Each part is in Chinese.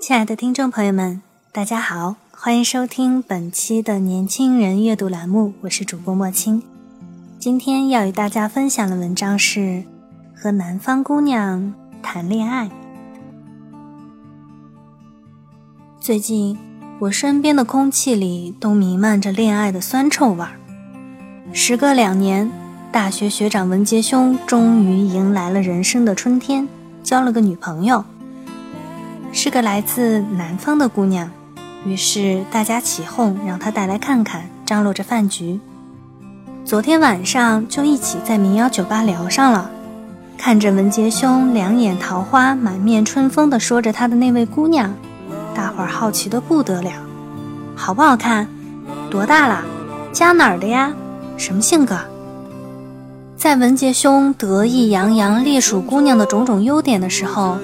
亲爱的听众朋友们，大家好，欢迎收听本期的年轻人阅读栏目，我是主播莫青。今天要与大家分享的文章是《和南方姑娘谈恋爱》。最近，我身边的空气里都弥漫着恋爱的酸臭味儿。时隔两年，大学学长文杰兄终于迎来了人生的春天，交了个女朋友。是个来自南方的姑娘，于是大家起哄，让她带来看看，张罗着饭局。昨天晚上就一起在民谣酒吧聊上了。看着文杰兄两眼桃花、满面春风地说着他的那位姑娘，大伙儿好奇的不得了。好不好看？多大了？家哪儿的呀？什么性格？在文杰兄得意洋洋列数姑娘的种种优点的时候。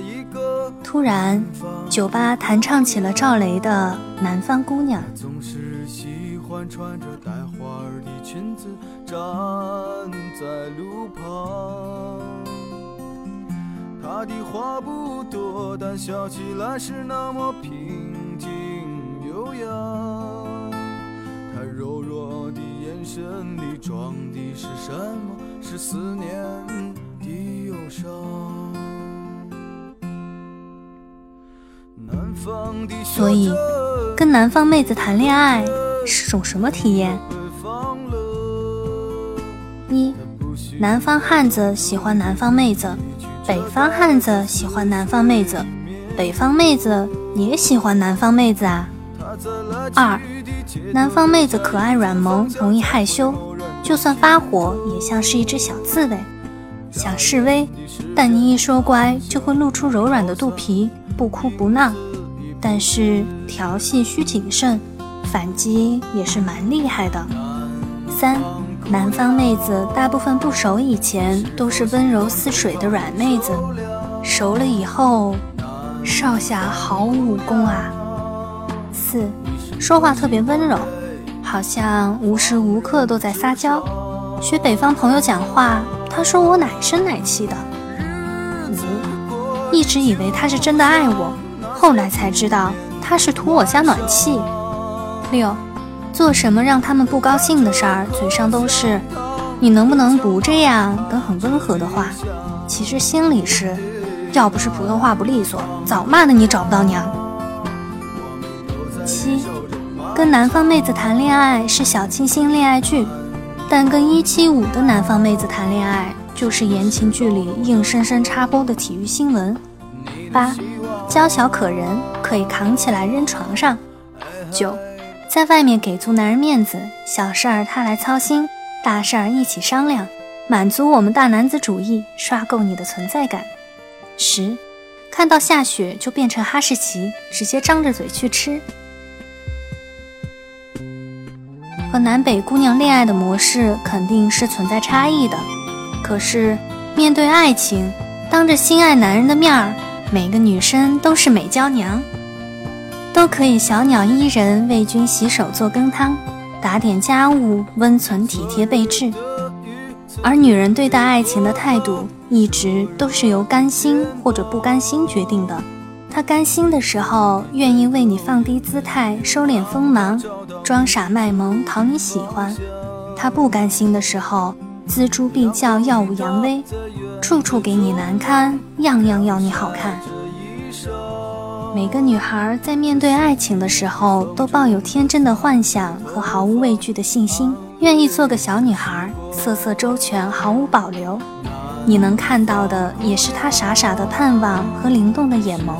突然，酒吧弹唱起了赵雷的《南方姑娘》。总是喜欢穿着带花儿的裙子站在路旁。她的话不多，但笑起来是那么平静悠扬。她柔弱的眼神里装的是什么？是思念的忧伤。所以，跟南方妹子谈恋爱是种什么体验？一，南方汉子喜欢南方妹子，北方汉子喜欢南方妹子，北方妹子也喜欢南方妹子啊。二，南方妹子可爱软萌，容易害羞，就算发火也像是一只小刺猬，想示威，但你一说乖，就会露出柔软的肚皮，不哭不闹。但是调戏需谨慎，反击也是蛮厉害的。三，南方妹子大部分不熟以前都是温柔似水的软妹子，熟了以后，少侠好武功啊。四，说话特别温柔，好像无时无刻都在撒娇。学北方朋友讲话，他说我奶声奶气的。五，一直以为他是真的爱我。后来才知道他是图我家暖气。六，做什么让他们不高兴的事儿，嘴上都是“你能不能不这样”等很温和的话，其实心里是，要不是普通话不利索，早骂的你找不到娘。七，跟南方妹子谈恋爱是小清新恋爱剧，但跟一七五的南方妹子谈恋爱就是言情剧里硬生生插播的体育新闻。八。娇小可人，可以扛起来扔床上。九，在外面给足男人面子，小事儿他来操心，大事儿一起商量，满足我们大男子主义，刷够你的存在感。十，看到下雪就变成哈士奇，直接张着嘴去吃。和南北姑娘恋爱的模式肯定是存在差异的，可是面对爱情，当着心爱男人的面儿。每个女生都是美娇娘，都可以小鸟依人，为君洗手做羹汤，打点家务，温存体贴备至。而女人对待爱情的态度，一直都是由甘心或者不甘心决定的。她甘心的时候，愿意为你放低姿态，收敛锋芒，装傻卖萌，讨你喜欢；她不甘心的时候，锱铢必较，耀武扬威。处处给你难堪，样样要你好看。每个女孩在面对爱情的时候，都抱有天真的幻想和毫无畏惧的信心，愿意做个小女孩，色色周全，毫无保留。你能看到的，也是她傻傻的盼望和灵动的眼眸。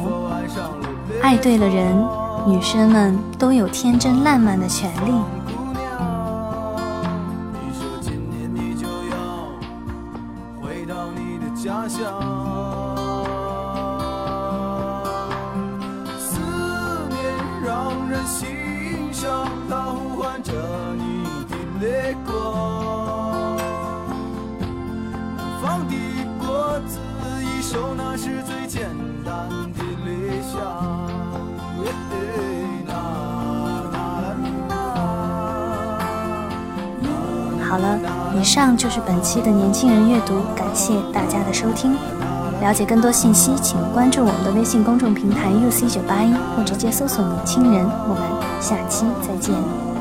爱对了人，女生们都有天真烂漫的权利。思念让人心伤，它呼唤着你的泪光。放的果子一收，那是最简单的理想。好了，以上就是本期的年轻人阅读，感谢大家的收听。了解更多信息，请关注我们的微信公众平台 UC 九八一，或直接搜索“年轻人”。我们下期再见。